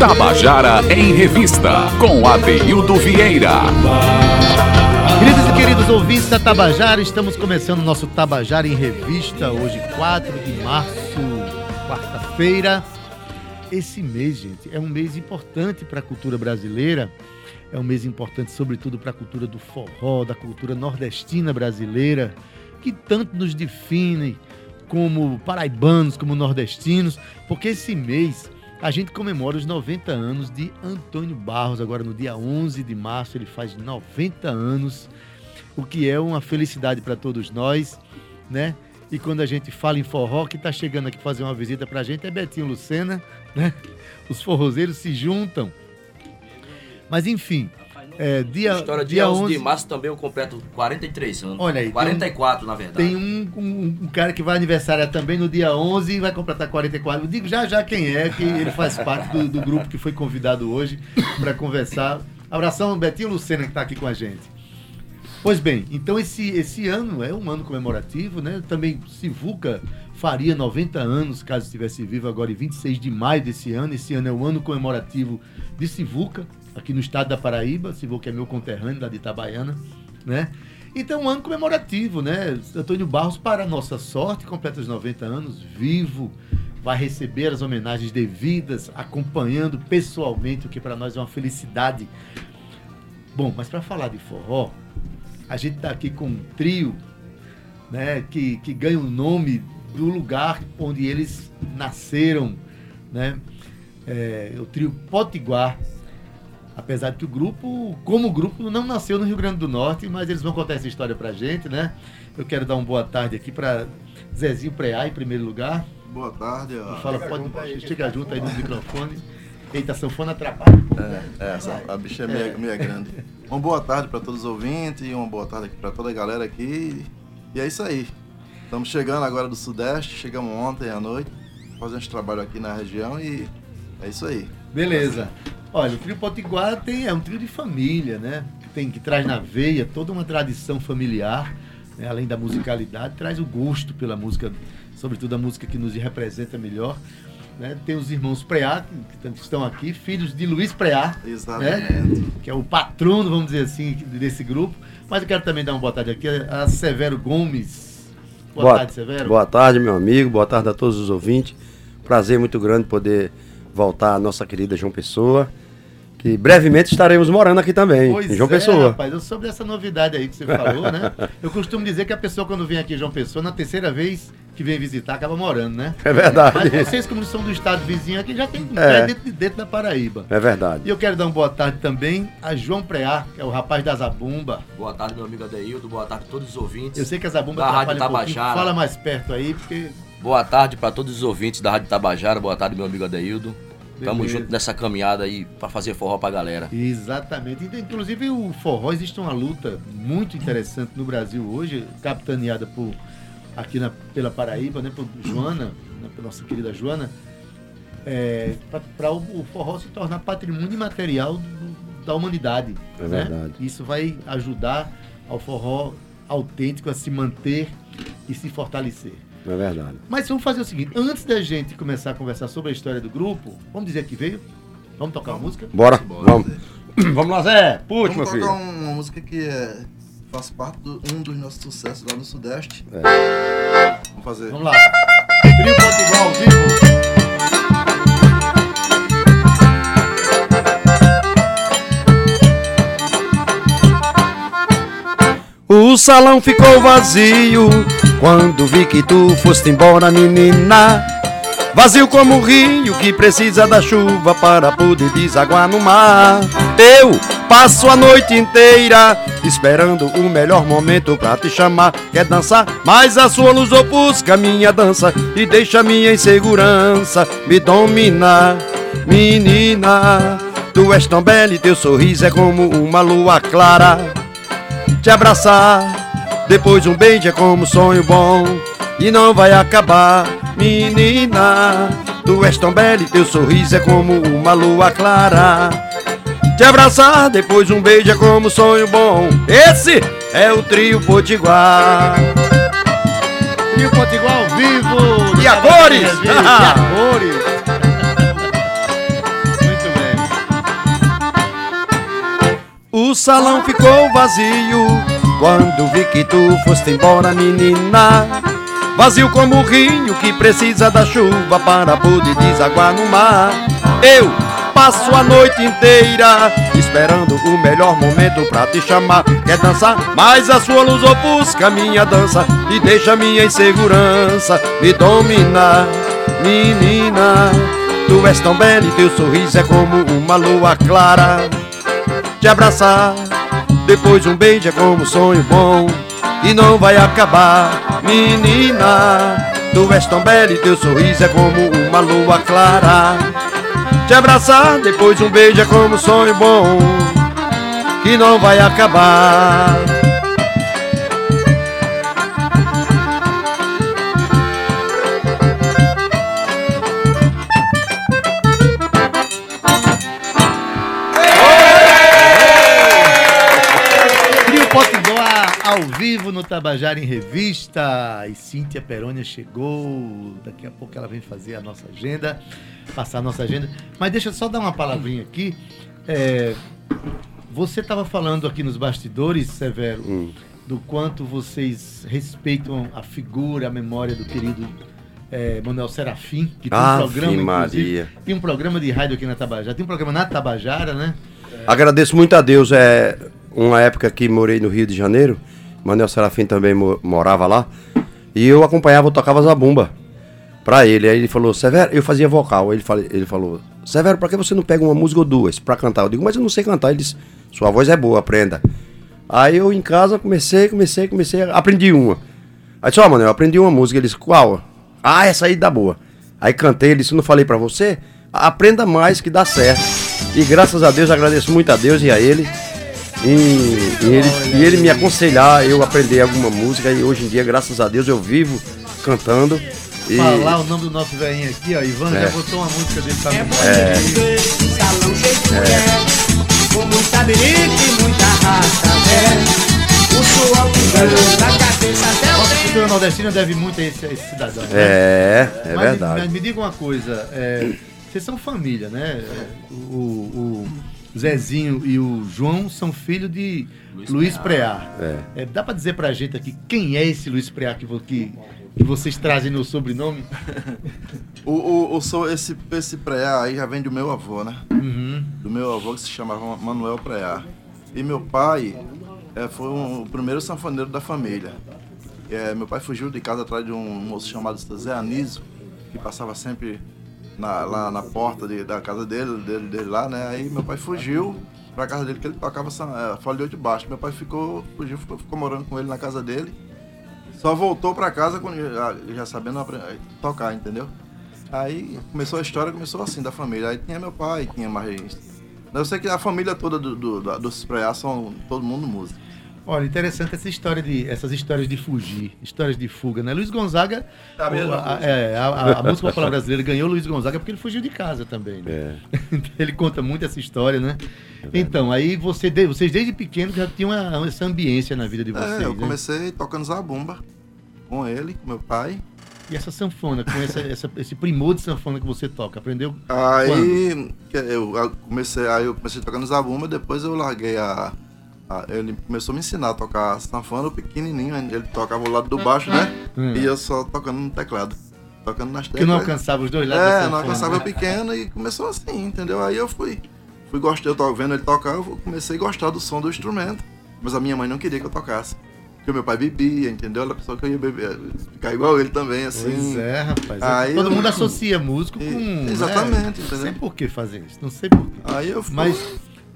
Tabajara em Revista, com Adeildo Vieira. Queridos e queridos ouvintes da Tabajara, estamos começando o nosso Tabajara em Revista, hoje 4 de março, quarta-feira. Esse mês, gente, é um mês importante para a cultura brasileira, é um mês importante, sobretudo, para a cultura do forró, da cultura nordestina brasileira, que tanto nos define como paraibanos, como nordestinos, porque esse mês a gente comemora os 90 anos de Antônio Barros. Agora, no dia 11 de março, ele faz 90 anos, o que é uma felicidade para todos nós, né? E quando a gente fala em forró, que está chegando aqui fazer uma visita para a gente é Betinho Lucena, né? Os forrozeiros se juntam. Mas, enfim, é, dia, História dia, dia 11 de março também eu completo 43 anos. Olha aí. 44, um, na verdade. Tem um, um, um, cara que vai aniversariar também no dia 11 e vai completar 44. Eu digo já já quem é, que ele faz parte do, do grupo que foi convidado hoje para conversar. Abração, Betinho Lucena, que está aqui com a gente. Pois bem, então esse, esse ano é um ano comemorativo, né? Também Sivuca faria 90 anos, caso estivesse vivo agora em 26 de maio desse ano. Esse ano é o ano comemorativo de Sivuca, aqui no estado da Paraíba, se vou que é meu conterrâneo, lá de Itabaiana, né? Então, um ano comemorativo, né? Antônio Barros, para nossa sorte, completa os 90 anos, vivo, vai receber as homenagens devidas, acompanhando pessoalmente, o que para nós é uma felicidade. Bom, mas para falar de forró, a gente está aqui com um trio, né? Que, que ganha o nome do lugar onde eles nasceram, né? É, o trio Potiguar, Apesar de que o grupo, como grupo, não nasceu no Rio Grande do Norte, mas eles vão contar essa história pra gente, né? Eu quero dar uma boa tarde aqui para Zezinho Preá, em primeiro lugar. Boa tarde. Ó. Fala, chega pode, junto aí, chega junto aí no microfone. Eita, sanfona atrapalha. É, é essa, a bicha é meia, é. meia grande. Uma boa tarde para todos os ouvintes, uma boa tarde aqui para toda a galera aqui. E é isso aí. Estamos chegando agora do Sudeste, chegamos ontem à noite, fazendo esse trabalho aqui na região e é isso aí. Beleza. Olha, o trio Potiguar tem, é um trio de família, né? Tem, que traz na veia toda uma tradição familiar, né? além da musicalidade, traz o gosto pela música, sobretudo a música que nos representa melhor. Né? Tem os irmãos Preá, que estão aqui, filhos de Luiz Preá, né? que é o patrono, vamos dizer assim, desse grupo. Mas eu quero também dar uma boa tarde aqui a Severo Gomes. Boa, boa tarde, Severo. Boa tarde, meu amigo. Boa tarde a todos os ouvintes. Prazer muito grande poder voltar a nossa querida João Pessoa que brevemente estaremos morando aqui também, pois em João é, Pessoa. rapaz, eu soube dessa novidade aí que você falou, né? Eu costumo dizer que a pessoa quando vem aqui em João Pessoa, na terceira vez que vem visitar, acaba morando, né? É verdade. Mas vocês, como são do estado vizinho aqui, já tem é. dentro, dentro da Paraíba. É verdade. E eu quero dar uma boa tarde também a João Preá, que é o rapaz da Zabumba. Boa tarde, meu amigo Adeildo. Boa tarde a todos os ouvintes. Eu sei que a Zabumba da Rádio Tabajara. Um fala mais perto aí, porque... Boa tarde para todos os ouvintes da Rádio Tabajara. Boa tarde, meu amigo Adeildo. Tamo junto nessa caminhada aí para fazer forró pra galera. Exatamente. Então, inclusive o forró existe uma luta muito interessante no Brasil hoje, capitaneada por aqui na, pela Paraíba, né, por Joana, né, pela nossa querida Joana, é, para o, o, forró se tornar patrimônio imaterial do, da humanidade. É né? verdade. Isso vai ajudar ao forró autêntico a se manter e se fortalecer. É verdade. Mas vamos fazer o seguinte: antes da gente começar a conversar sobre a história do grupo, vamos dizer que veio? Vamos tocar uma música? Bora, Bora vamos. vamos lá, Zé. Puxa, meu filho. Vamos tocar uma música que é, faz parte de um dos nossos sucessos lá no Sudeste. É. Vamos fazer. Vamos lá. Trio ao vivo. O salão ficou vazio quando vi que tu foste embora, menina. Vazio como o rio que precisa da chuva para poder desaguar no mar. Eu passo a noite inteira esperando o melhor momento pra te chamar. Quer dançar? Mas a sua luz ofusca minha dança e deixa minha insegurança me dominar. Menina, tu és tão bela e teu sorriso é como uma lua clara te abraçar. Depois um beijo é como um sonho bom e não vai acabar, menina. Tu és tão bela e teu sorriso é como uma lua clara. Te abraçar, depois um beijo é como um sonho bom. Esse é o trio Potiguar. Trio Potiguar ao vivo. E a cores? E a cores. Salão ficou vazio quando vi que tu foste embora, menina. Vazio como o rio que precisa da chuva para poder desaguar no mar. Eu passo a noite inteira esperando o melhor momento pra te chamar. Quer dançar? Mas a sua luz ofusca minha dança e deixa minha insegurança me dominar. Menina, tu és tão bela e teu sorriso é como uma lua clara. Te abraçar, depois um beijo é como um sonho bom e não vai acabar. Menina, tu és tão bela e teu sorriso é como uma lua clara. Te abraçar, depois um beijo é como um sonho bom que não vai acabar. Vivo no Tabajara em Revista. E Cíntia Perônia chegou. Daqui a pouco ela vem fazer a nossa agenda, passar a nossa agenda. Mas deixa eu só dar uma palavrinha aqui. É, você estava falando aqui nos bastidores, Severo, Hum. do quanto vocês respeitam a figura, a memória do querido é, Manuel Serafim, que tem um Ave programa, inclusive, Maria. tem um programa de rádio aqui na Tabajara, tem um programa na Tabajara, né? Agradeço muito a Deus. É uma época que morei no Rio de Janeiro. Manuel Serafim também mo- morava lá. E eu acompanhava, eu tocava zabumba pra ele. Aí ele falou, Severo, eu fazia vocal. Ele, fala- ele falou, Severo, pra que você não pega uma música ou duas pra cantar? Eu digo, mas eu não sei cantar. Ele disse, sua voz é boa, aprenda. Aí eu em casa comecei, comecei, comecei, aprendi uma. Aí disse, ó, Manuel, eu aprendi uma música. Ele disse, qual? Ah, essa aí dá boa. Aí cantei, ele disse, não falei pra você? Aprenda mais que dá certo. E graças a Deus, agradeço muito a Deus e a ele. E, e ele, e ele me aconselhar eu aprender alguma música. E hoje em dia, graças a Deus, eu vivo cantando. E, Falar o nome do nosso velhinho aqui, ó. Ivan É. já botou uma música dele pra mim. Salão cheio de mulher, com muita e muita raça, é. O suor que ganhou da cabeça até o Nossa cultura nordestina deve muito a esse, a esse cidadão. né? É, é Mas, verdade. Mas me diga uma coisa, é, vocês são família, né? O, o Zezinho e o João são filhos de Luiz, Preá. É. É, dá pra dizer pra gente aqui quem é esse Luiz Preá que, que, que vocês trazem no sobrenome? O, o, o so- esse, esse preá aí já vem do meu avô, né? Uhum. Do meu avô que se chamava Manuel Preá. E meu pai é, foi um- o primeiro sanfoneiro da família. É, meu pai fugiu de casa atrás de um moço chamado Zé Anísio, que passava sempre na- lá na porta de- da casa dele, dele, dele lá, né? Aí meu pai fugiu pra casa dele, que ele tocava é, folha de baixo. Meu pai ficou, fugiu, ficou, ficou morando com ele na casa dele. Só voltou pra casa quando, já, já sabendo apre- tocar, entendeu? Aí começou a história, começou assim da família. Aí tinha meu pai, tinha mais. Eu sei que a família toda do, do, Preá são todo mundo músico. Olha, interessante essa história de, essas histórias de fugir, histórias de fuga, né? Luiz Gonzaga, É a mesma o- a, é, a, a- a música popular brasileira ganhou Luiz Gonzaga porque ele fugiu de casa também. Né? Então, ele conta muito essa história, né? então, aí você, vocês desde pequeno já tinham essa ambiência na vida de vocês, É, eu né? comecei tocando zabumba com ele, com meu pai. E essa sanfona, com essa, essa- esse primor de sanfona que você toca, aprendeu? Aí eu comecei, aí eu comecei tocando zabumba, depois eu larguei a- Ele começou a me ensinar a tocar sanfona, o pequenininho, ele tocava o lado do baixo, né? Hum. E eu só tocando no teclado. Tocando nas Que não teclas. alcançava os dois lados É, não alcançava né? pequeno e começou assim, entendeu? Aí eu fui, fui gostei, eu tava vendo ele tocar, eu comecei a gostar do som do instrumento. Mas a minha mãe não queria que eu tocasse. Porque meu pai bebia, entendeu? Ela pensou que eu ia beber, ficar igual ele também, assim. Pois é, rapaz. Aí Todo eu- mundo associa músico com. Né? exatamente, Não entendeu? sei por que fazer isso, não sei por quê. Aí eu fui. Mas,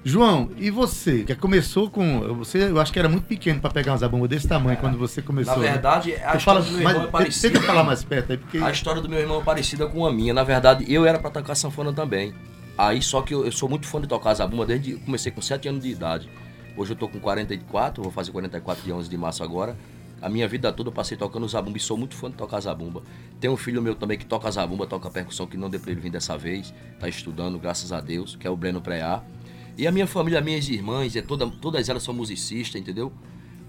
João, e você? Que começou com. Você, eu acho que era muito pequeno pra pegar uma zabumba desse tamanho quando você começou. Na né? verdade, a Você história fala, do meu irmão é parecida. tenta falar mais perto aí, porque. A história do meu irmão é parecida com a minha. Na verdade, eu era pra tocar sanfona também. Aí, só que eu, eu sou muito fã de tocar zabumba desde comecei com 7 anos de idade. Hoje eu tô com 44, vou fazer 44 dia 11 de março agora. A minha vida toda eu passei tocando zabumba e sou muito fã de tocar zabumba. Tem um filho meu também que toca zabumba, toca percussão, que não deu pra ele vir dessa vez. Tá estudando, graças a Deus, que é o Breno Preá. E a minha família, minhas irmãs, é toda, todas elas são musicistas, entendeu?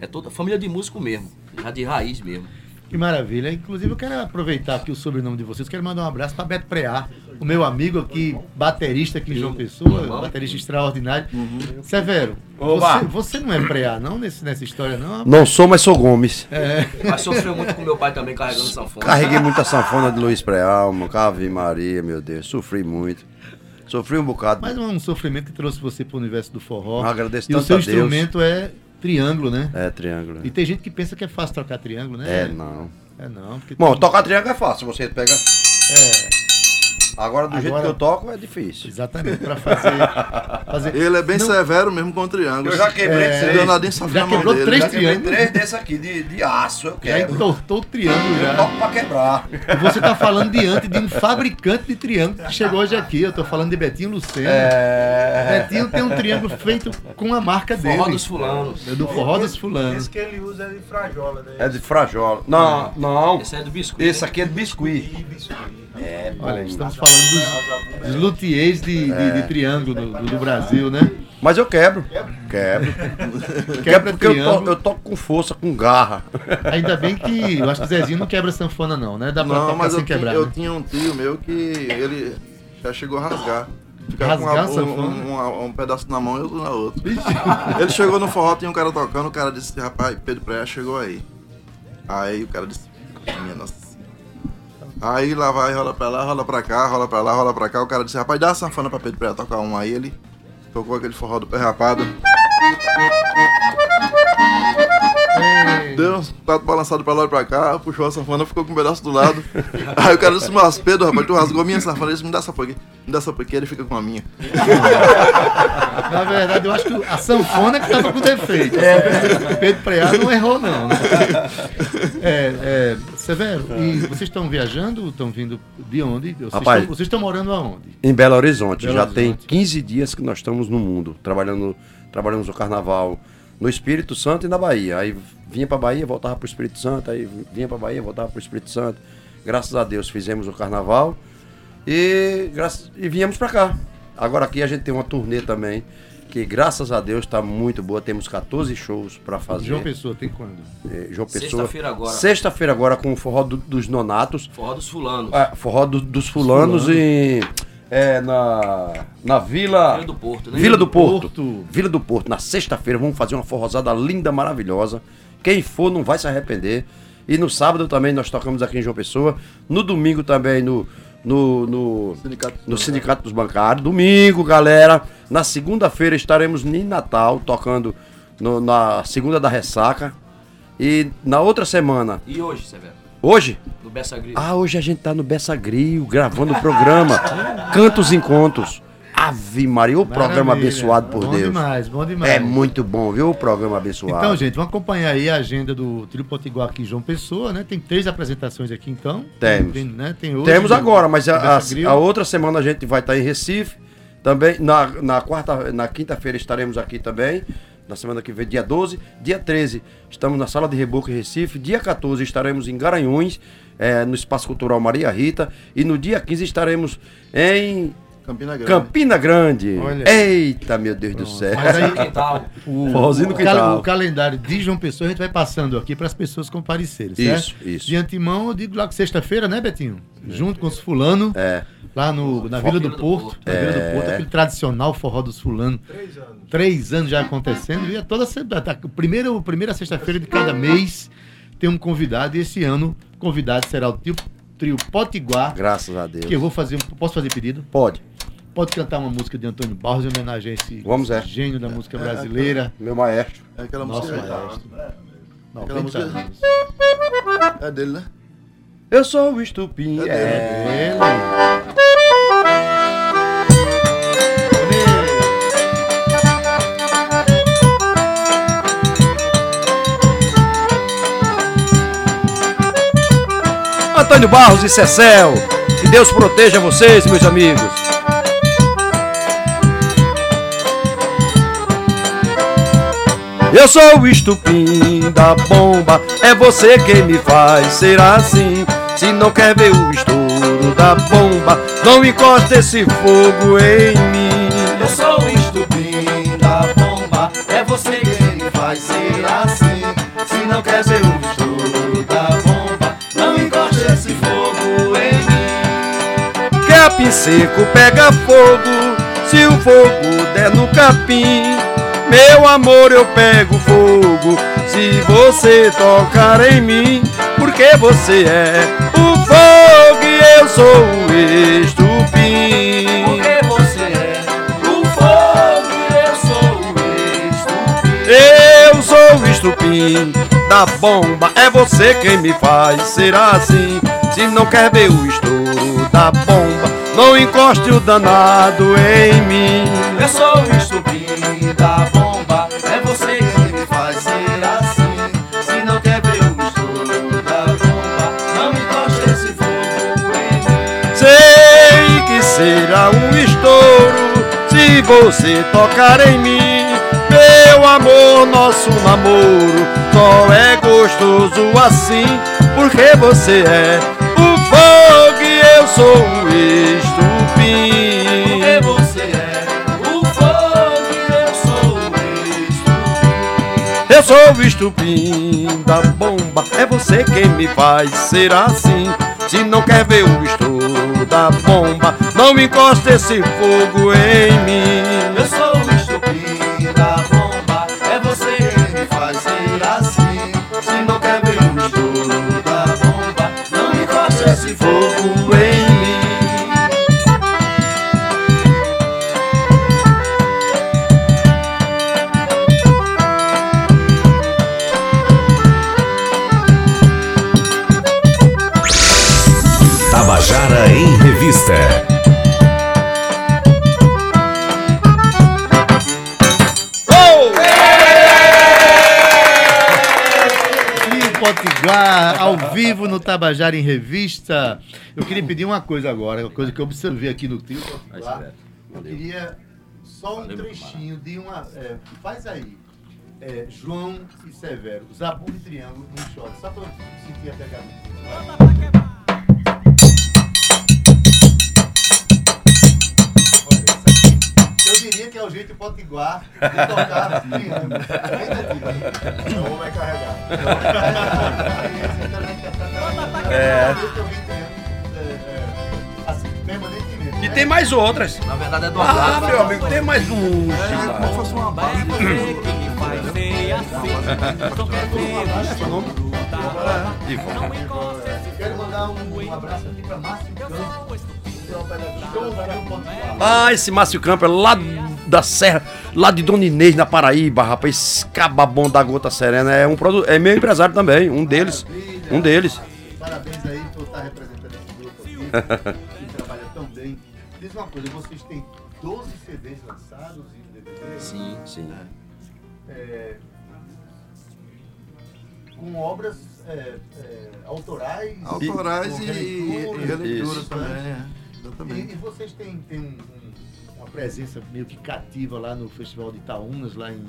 É toda família de músico mesmo, já de raiz mesmo. Que maravilha. Inclusive, eu quero aproveitar aqui o sobrenome de vocês. Quero mandar um abraço para Beto Preá, o meu amigo aqui, baterista aqui em João Pessoa, baterista extraordinário. Severo, Oba. você, você não é Preá, não, nesse, nessa história, não? Não sou, mas sou Gomes. Mas sofreu muito com meu pai também carregando sanfona. Carreguei muita sanfona de Luiz Prealma, Ave Maria, meu Deus, sofri muito. Sofri um bocado. Mas um sofrimento que trouxe você para o universo do forró. Eu agradeço E o tanto seu a Deus. instrumento é triângulo, né? É, triângulo. E tem gente que pensa que é fácil tocar triângulo, né? É, não. É não, Bom, tem- tocar triângulo é fácil, você pega. é, Agora, do jeito Agora- que eu toco, é difícil. exatamente, para fazer, fazer... Ele é bem Não. severo mesmo com o triângulo. Eu já quebrei É, o danadinho já quebrou dele. três Já triângulos. três desses aqui de, de aço, eu Já entortou o triângulo já. Toco pra quebrar. E você tá falando diante de um fabricante de triângulo que chegou hoje aqui. Eu tô falando de Betinho Lucena. É. Betinho tem um triângulo feito com a marca dele. Forró dos fulanos. É do Forró dos Fulanos. Esse que ele usa é de frajola, né? É de frajola. Não, não. Esse é do biscoito. Esse aqui é de biscuit. É, Olha, bom. estamos falando dos, dos luthiers de, de- de triângulo do, do- do Brasil, né? Mas eu quebro. Quebro. Quebra Quebro porque eu, to, eu toco com força, com garra. Ainda bem que eu acho que o Zezinho não quebra sanfona, não, né? Dá pra Não, mas sem eu, tinha, quebrar. eu né? tinha um tio meu que ele já chegou a rasgar. Ficava Rasgar a com uma- sanfona? um, um- um pedaço na mão e outro na outra. Ele chegou no forró, tinha um cara tocando, o cara disse, rapaz, Pedro Praia chegou aí. Aí o cara disse, minha nossa. Aí lá vai, rola pra lá, rola pra cá, rola pra lá, rola pra cá. O cara disse, rapaz, dá a sanfona pra Pedro Praia tocar um. Aí ele tocou aquele forró do pé rapado. Deu um prato balançado pra lá e pra cá, puxou a sanfona, ficou com um pedaço do lado. Aí o cara disse, mas Pedro, rapaz, tu rasgou minha sanfona, ele disse, me dá essa aqui, me dá essa aqui, ele fica com a minha. Na verdade, eu acho que a sanfona que tava com defeito. Pedro Preá não errou, não. né? É, é, Severo, e vocês estão viajando? Estão vindo de onde? Vocês, Rapaz. estão, vocês estão morando aonde? Em Belo Horizonte. Belo já Horizonte. tem 15 dias que nós estamos no mundo, trabalhando, trabalhamos no carnaval no Espírito Santo e na Bahia. Aí vinha pra Bahia, voltava pro Espírito Santo, aí vinha pra Bahia, voltava pro Espírito Santo. Graças a Deus fizemos o carnaval e, graças, e viemos pra cá. Agora aqui a gente tem uma turnê também, que graças a Deus está muito boa. Temos 14 shows para fazer. João Pessoa, tem quando? Eh, João Pessoa. Sexta-feira agora. Sexta-feira agora com o forró do- dos nonatos. Forró dos fulanos. Ah, forró do- dos fulanos em. É, na, na Vila. Vila do Porto, né? Vila do Porto. Porto. Vila do Porto. Na sexta-feira vamos fazer uma forrosada linda, maravilhosa. Quem for não vai se arrepender. E no sábado também nós tocamos aqui em João Pessoa. No domingo também no. No, no, Sindicato dos no Sindicato dos Bancários. Domingo, galera. Na segunda-feira estaremos em Natal, tocando no- na segunda da ressaca. E na outra semana, E hoje, Severo? Hoje, No Bessa Grilo. ah, hoje a gente tá no Bessa Grill, gravando o programa Cantos e Contos. Ave Maria, o programa Maravilha. abençoado por bom Deus. demais, bom demais. É muito bom, viu? O programa abençoado. Então, gente, vamos acompanhar aí a agenda do Trio Potiguar aqui em João Pessoa, né? Tem três apresentações aqui, então. Temos. Tem, né? Tem hoje, Temos né? agora, mas a- a outra semana a gente vai estar em Recife. Também, na, na quarta, na quinta-feira estaremos aqui também. Na semana que vem, dia 12. Dia 13, estamos na Sala de Reboco em Recife. Dia 14, estaremos em Garanhuns, eh, no Espaço Cultural Maria Rita. E no dia 15 estaremos em Campina Grande. Campina Grande. Olha. Eita, meu Deus do céu. Mas aí, o, Forrozinho no quintal. o calendário de João Pessoa a gente vai passando aqui para as pessoas comparecerem, certo? Isso, isso. De antemão, eu digo lá que sexta-feira, né, Betinho? Junto com os fulano, É. lá no, na Vila do Porto. Porto. Na Vila do É. Porto, aquele tradicional forró dos fulano. Três anos. Três anos já acontecendo. E é toda semana. Tá, primeiro, primeira sexta-feira de cada mês tem um convidado. E esse ano, o convidado será o trio, trio Potiguar. Graças a Deus. Que eu vou fazer. um- Posso fazer pedido? Pode. Pode cantar uma música de Antônio Barros em homenagem a esse Vamos, é. gênio da música brasileira. Meu maestro. É aquela Nosso música. maestro. Aquela 90 música- anos. É dele, né? Eu sou o estupim. É É. Ele. Antônio Barros e Cecel. Que Deus proteja vocês, meus amigos. Eu sou o estupim da bomba, é você quem me faz ser assim. Se não quer ver o estouro da bomba, não encosta esse fogo em mim. Eu sou o estupim da bomba, é você quem me faz ser assim. Se não quer ver o estouro da bomba, não encosta esse fogo em mim. Capim seco pega fogo, se o fogo der no capim. Meu amor, eu pego fogo se você tocar em mim, porque você é o fogo e eu sou o estupim. Porque você é o fogo e eu sou o estupim. Eu sou o estupim da bomba, é você quem me faz ser assim. Se não quer ver o estouro da bomba, não encoste o danado em mim. Eu sou o estupim da bomba, é você que me faz ser assim. Se não quer ver o estouro da bomba, não encoste esse fogo em mim. Sei que será um estouro se você tocar em mim. Meu amor, nosso namoro só é gostoso assim, porque você é o fogo e eu sou o estupim. Eu sou o estupim da bomba, é você quem me faz ser assim. Se não quer ver o estouro da bomba, não encosta esse fogo em mim. Em Revista. E Potiguar, ao vivo no Tabajara em Revista. Eu queria pedir uma coisa agora, uma coisa que eu observei aqui no trio Potiguar. Eu queria só um trechinho de uma. é, faz aí. É, João e Severo, Zabu e Triângulo no shot, só pra eu sentir a pegada. Eu diria que é o jeito potiguar de tocar triângulo. Ainda. O homem vai carregar. É. E tem mais outras. Na verdade é do Ah, meu amigo, tem mais um. É como se fosse uma base. Quero mandar um, um abraço aqui pra Márcio Campos. Ah, esse Márcio Campos é lá da Serra, lá de Dona Inês, na Paraíba, rapaz. Esse cababom da Gota Serena é, um produ... é meu empresário também, um deles. Um deles. Parabéns aí por estar representando esse grupo aqui, que trabalha tão bem. Diz uma coisa, vocês têm 12 CDs lançados e DVDs? Sim, sim. É, com obras é, é, autorais, Autorais e, releituras, e releituras também. Né? é. E, Exatamente. e vocês têm, têm um- um- uma presença meio que cativa lá no Festival de Itaúnas, lá em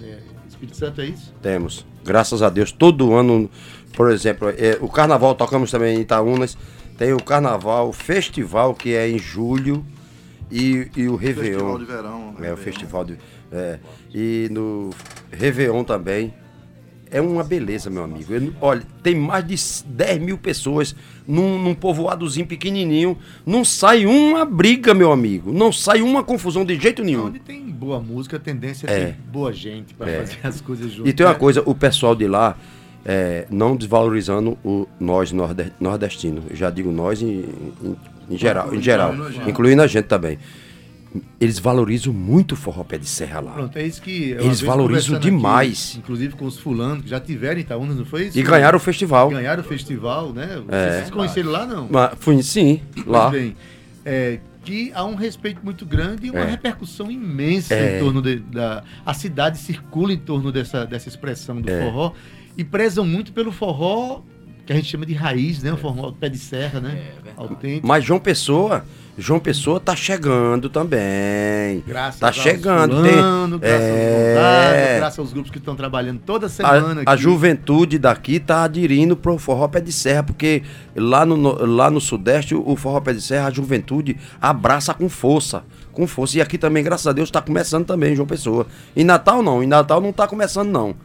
né, Espírito Santo, é isso? Temos. Graças a Deus, todo ano, por exemplo, é, o carnaval tocamos também em Itaúnas. Tem o carnaval, o festival que é em julho e, e o Réveillon. Festival de verão. É, o festival de. É, e no Réveillon também. É uma beleza, meu amigo. Eu olha, tem mais de 10 mil pessoas num, num povoadozinho pequenininho. Não sai uma briga, meu amigo. Não sai uma confusão de jeito nenhum. Onde tem boa música, a tendência É. é ter boa gente para É. fazer as coisas juntas. E tem uma né? coisa, o pessoal de lá, é, não desvalorizando o nós norde- nordestinos. Eu já digo nós em, em- em geral, em geral, incluindo a gente também. Eles valorizam muito o forró pé de serra lá. Pronto, é isso que. Eles valorizam demais. inclusive com os fulanos que já tiveram em Itaúnas, não foi isso? E ganharam o festival. Ganharam o festival, né? É. Vocês conheceram lá, não? Mas, fui, sim, lá. Pois bem, é, que há um respeito muito grande e uma É. repercussão imensa É. em torno de- da. A cidade circula em torno dessa, dessa expressão do É. forró e prezam muito pelo forró que a gente chama de raiz, né? O forró pé de serra, né? Autêntico. Mas João Pessoa, João Pessoa tá chegando também. Graças tá chegando. fulano, tem, graças é, aos Gonzaga, graças aos grupos que estão trabalhando toda semana. a, a juventude daqui tá aderindo pro forró pé de serra, porque lá no, lá no Sudeste, o, o forró pé de serra, a juventude abraça com força. Com força. E aqui também, graças a Deus, tá começando também, João Pessoa. Em Natal não, em Natal não tá começando, não.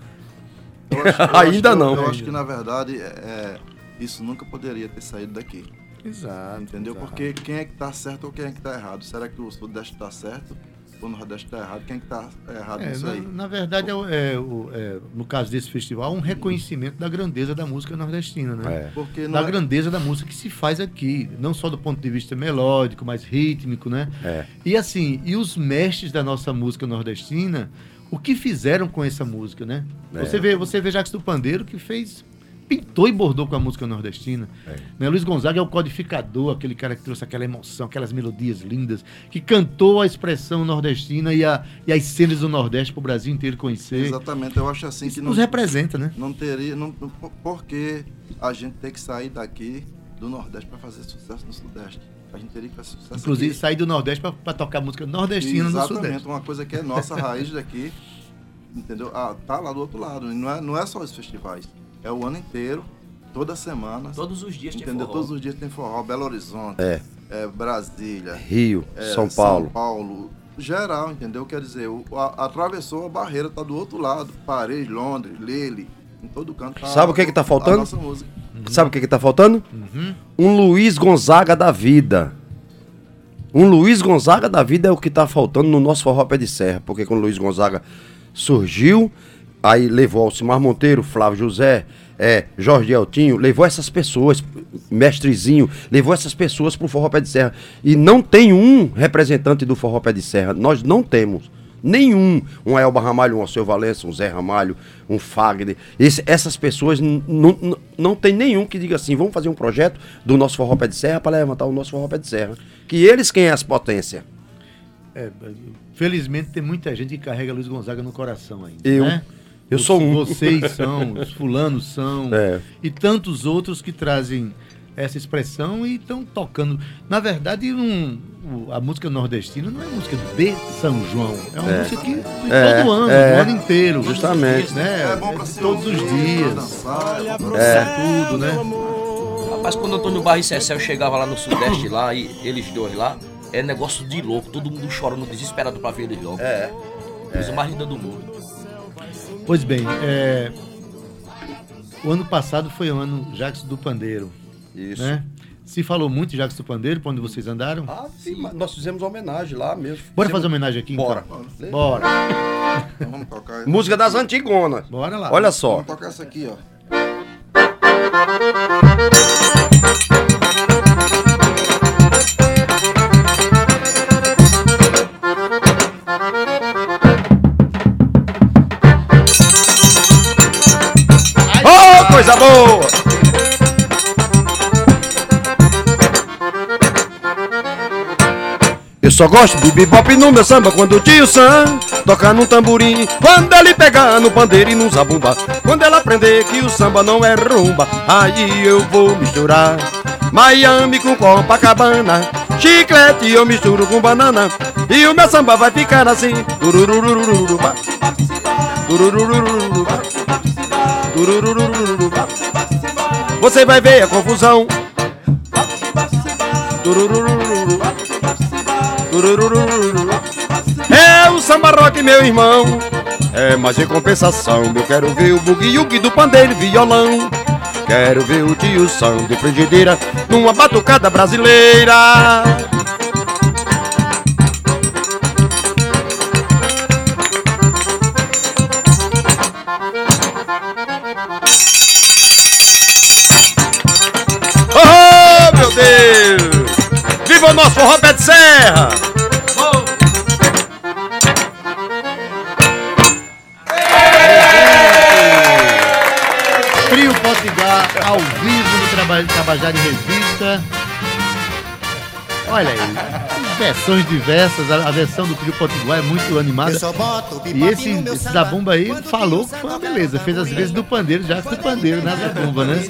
Eu acho- eu Ainda não. Eu acho que, na verdade, é, é, isso nunca poderia ter saído daqui. Exato. Entendeu? exato. Porque quem é que tá certo ou quem é que tá errado? Será que o Sudeste tá certo ou o Nordeste tá errado? Quem é que tá errado É, nisso na, aí? na verdade, é, o- é o- é, no caso desse festival, um reconhecimento da grandeza da música nordestina, né? É. Porque Da grandeza da música que se faz aqui, não só do ponto de vista melódico, mas rítmico, né? É. E assim, e os mestres da nossa música nordestina, o que fizeram com essa música, né? É. Você vê, você vê Jacques do Pandeiro que fez pintou e bordou com a música nordestina. É. Né? Luiz Gonzaga é o codificador, aquele cara que trouxe aquela emoção, aquelas melodias lindas, que cantou a expressão nordestina e, a, e as cenas do Nordeste para o Brasil inteiro conhecer. Exatamente, eu acho assim Isso que não, nos representa, né? não teria. Não, não- por que a gente tem que sair daqui do Nordeste para fazer sucesso no Sudeste? A gente teria que Inclusive, sair do Nordeste para tocar música nordestina no Exatamente, Sudeste. uma coisa que é nossa raiz daqui, entendeu? Ah, tá lá do outro lado. Não é, não é só os festivais, é o ano inteiro, toda semana. Todos os dias tem entendeu? forró. Todos os dias tem forró, Belo Horizonte, É. é, Brasília, Rio, é, São Paulo. São Paulo, geral, entendeu? Quer dizer, o, a- atravessou a barreira, tá do outro lado. Paris, Londres, Lille, em todo canto. Tá, Sabe o que que tá a faltando? nossa música. Sabe o que que tá faltando? Uhum. Um Luiz Gonzaga da vida. Um Luiz Gonzaga da vida é o que tá faltando no nosso forró pé de serra. Porque quando o Luiz Gonzaga surgiu, aí levou Alcimar Monteiro, Flávio José, é, Jorge Eltinho, levou essas pessoas, mestrezinho, levou essas pessoas pro forró pé de serra. E não tem um representante do forró pé de serra. Nós não temos. Nenhum. Um Elba Ramalho, um Alceu Valença, um Zé Ramalho, um Fagner. Esse- essas pessoas não tem nenhum que diga assim, vamos fazer um projeto do nosso forró pé de serra para levantar o nosso forró pé de serra. Que eles quem é as potências. É, felizmente tem muita gente que carrega Luiz Gonzaga no coração ainda. Eu. né? Eu sou um. Vocês são, os fulanos são. É. E tantos outros que trazem essa expressão e estão tocando. Na verdade, um- o- a música nordestina não é música de São João. É uma É. música que de É, todo ano, é. do ano inteiro. Justamente. Né? É bom pra se todos os dias. dançar, é É. Tudo, né? Rapaz, quando o Antônio Barra e Cecel chegava lá no Sudeste, lá, e eles dois lá, é negócio de louco, todo mundo chorando desesperado pra ver eles logo. É. Coisa mais linda do mundo. Pois bem, é, o ano passado foi o ano Jacques do Pandeiro. Isso. Né? Se falou muito de Jacques do Pandeiro, pra onde vocês andaram. Ah, sim, mas nós fizemos uma homenagem lá mesmo. Bora Fizemos- fazer homenagem aqui, então? Bora. Bora. Então vamos tocar. Música das Antigonas. Bora lá. Olha só. Vamos tocar essa aqui, ó. Oh, coisa boa! Eu só gosto de bebop no meu samba quando o tio Sam toca num tamborim. Quando ele pegar no pandeiro e no zabumba. Quando ela aprender que o samba não é rumba, aí eu vou misturar Miami com Copacabana. Chiclete eu misturo com banana. E o meu samba vai ficar assim. Turururururuba. Turururururuba. Turururururuba. Você vai ver a confusão. Turururururuba. É o samba rock, meu irmão. É, mas em compensação, eu quero ver o bugue do pandeiro e violão. Quero ver o tio Sam de frigideira numa batucada brasileira. O nosso forró pé de serra! Trio Potiguar ao vivo no Traba- Tabajara em Revista. Olha aí, versões diversas. A, a versão do Trio Potiguar é muito animada. E esse, esse Zabumba aí falou que foi uma beleza. Fez as vezes do pandeiro, já do pandeiro na Zabumba, né?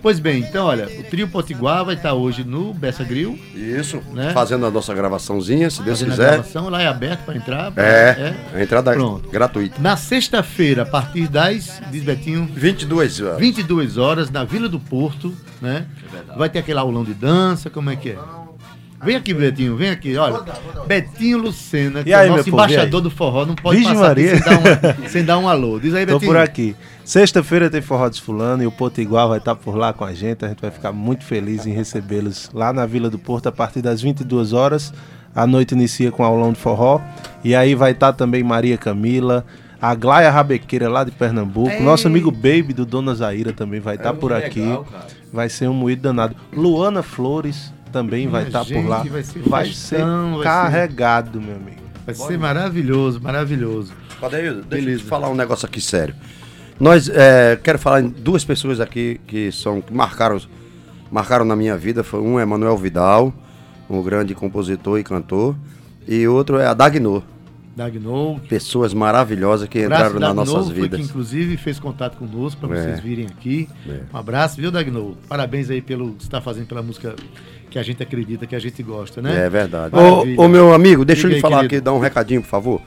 Pois bem, então olha, o Trio Potiguar vai estar hoje no Bessa Grill, Isso, Né? fazendo a nossa gravaçãozinha, se Deus fazendo a quiser. gravação. Lá é aberto para entrar. É, a entrada é Pronto. gratuita. Na sexta-feira, a partir das, diz Betinho, 22 horas. 22 horas, na Vila do Porto, né? Vai ter aquele aulão de dança, como é que é? Vem aqui, Betinho, vem aqui, olha. Betinho Lucena, que E aí, é o nosso embaixador do forró, não pode Vixe passar aqui Maria. sem dar, um, sem dar um alô. Diz aí, Tô Betinho. por aqui. Sexta-feira tem Forró dos Fulano e o Potiguar vai estar por lá com a gente. A gente vai ficar muito feliz em recebê-los lá na Vila do Porto a partir das 22 horas. A noite inicia com aulão de forró. E aí vai estar também Maria Camila, a Glaia Rabequeira lá de Pernambuco. Nosso amigo Baby do Dona Zaira também vai estar É por aqui. legal. Vai ser um moído danado. Luana Flores também vai estar por lá. vai ser Vai festão, ser vai ser- carregado, meu amigo. Vai ser maravilhoso, maravilhoso. Adeildo, deixa eu Beleza. te falar um negócio aqui sério. Nós, é, quero falar em duas pessoas aqui que são que marcaram, marcaram na minha vida. Foi um é Manuel Vidal, um grande compositor e cantor, e outro é a Dagnor. Dagnou, Pessoas maravilhosas que abraço entraram nas nossas foi vidas. que inclusive fez contato conosco para É. vocês virem aqui. É. Um abraço, viu, Dagnou? Parabéns aí pelo que você está fazendo pela música que a gente acredita, que a gente gosta, né? É verdade. Ô, ô, meu amigo, deixa Diga eu lhe falar querido. aqui, dar um recadinho, por favor.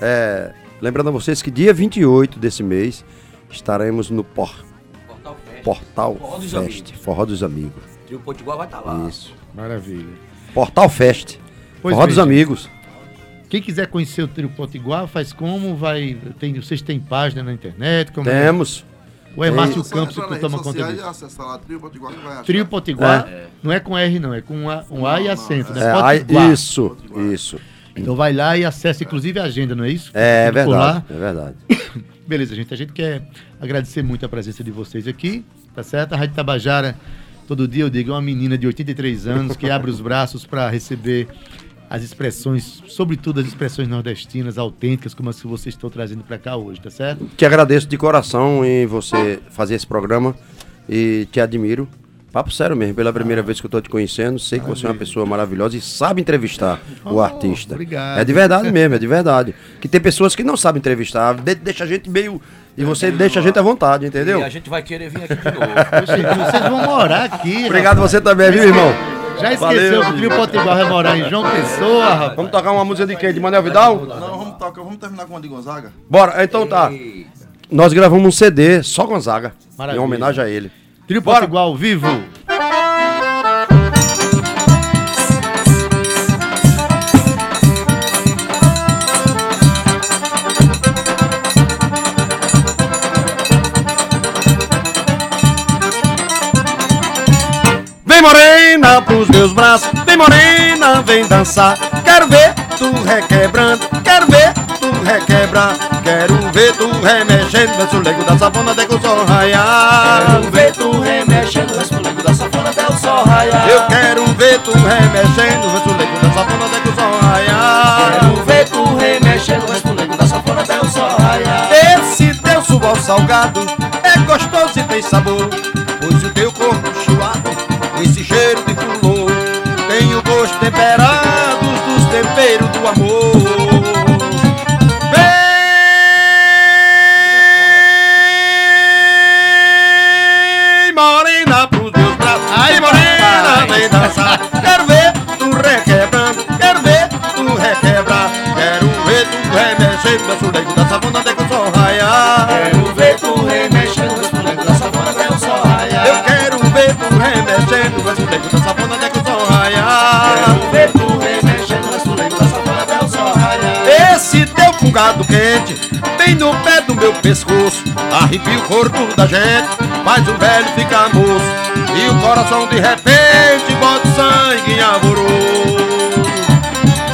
É, lembrando a vocês que dia 28 desse mês estaremos no por, Portal Fest. Portal Forró dos Fest, Amigos. Forró dos Amigos. Trio Potiguar vai estar lá. Isso. Maravilha. Portal Fest. Pois Forró bem, dos gente. Amigos. Quem quiser conhecer o Trio Potiguar, faz como? Vai, tem, vocês têm página na internet? Como é? Temos. Ou é Campos que toma conta disso? e acessar lá, Trio Potiguar, que vai achar. Trio Potiguar, não é com R não, é com um A, um A e acento, não, né? É, aí- Potiguar. isso, isso. Então vai lá e acessa inclusive a agenda, não é isso? É lá. verdade, é verdade. Beleza, gente. A gente quer agradecer muito a presença de vocês aqui, tá certo? A Rádio Tabajara, todo dia eu digo, é uma menina de 83 anos que abre os braços para receber as expressões, sobretudo as expressões nordestinas, autênticas, como as que vocês estão trazendo para cá hoje, tá certo? Te agradeço de coração em você fazer esse programa e te admiro. Papo sério mesmo, pela primeira vez que eu tô te conhecendo, sei que você é uma pessoa maravilhosa e sabe entrevistar o Oh, artista. obrigado. É de verdade mesmo, é de verdade. Que tem pessoas que não sabem entrevistar, de- deixa a gente meio. E você deixa a gente à vontade, entendeu? E a gente vai querer vir aqui de novo. Gente, vocês vão morar aqui. Obrigado rapaz. você também, viu, irmão? Já esqueceu Valeu, que o Trio Potiguar vai morar em João Pessoa, rapaz? Vamos tocar uma música de quem? De Manuel Vidal? Não, vamos tocar, vamos terminar com uma de Gonzaga. Bora, então tá. Nós gravamos um CD só Gonzaga, Maravilha. em homenagem a ele. Trio. Potiguar ao vivo. Meus braços, vem morena, vem dançar. Quero ver tu requebrando, quero ver tu requebrar. Quero ver tu remexendo, meu sulego da safona até que o sol raiar. Quero ver tu remexendo no esfolego da sanfona até o sol raiar. Eu quero ver tu remexendo, meu sulego da safona até que o sol raiar. Quero ver tu remexendo no esfolego da sanfona até o sol raiar. Esse teu suor salgado é gostoso e tem sabor, pois o teu corpo chuado, com esse cheiro gosto temperado dos temperos do amor. Vem, morena pros meus braços, ai morena, vem dançar. Quero ver tu requebrando, quero ver tu requebrar, quero ver tu remexendo, meu suleiro da savana até que o sol raiar. Quero ver tu remexendo no esfolego da sanfona até o sol raiar. Eu quero ver tu remexendo, meu suleiro da savana tu o sol raiar. Esse teu fungado quente Vem no pé do meu pescoço Arrepia o corpo da gente Faz o velho ficar moço E o coração de repente Bota o sangue em alvoroço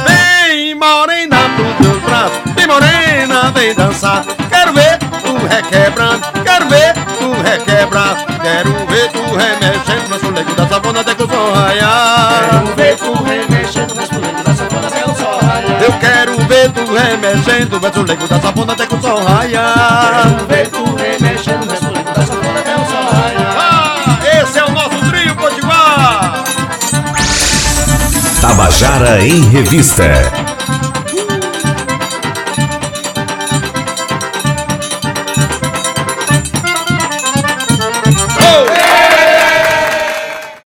Vem morena pros meus braços Vem morena, vem dançar Quero ver tu requebrando Quero ver tu requebrar Quero ver tu remexendo Meu solego da savana até que o sol raiar Quero ver tu remexendo tu remexendo, mas o leigo da sapona até que o sol raiar. Quero ver tu remexendo no esfolego da sanfona até o sol raiar. Ah, esse é o nosso trio Potiguar. Tabajara em Revista.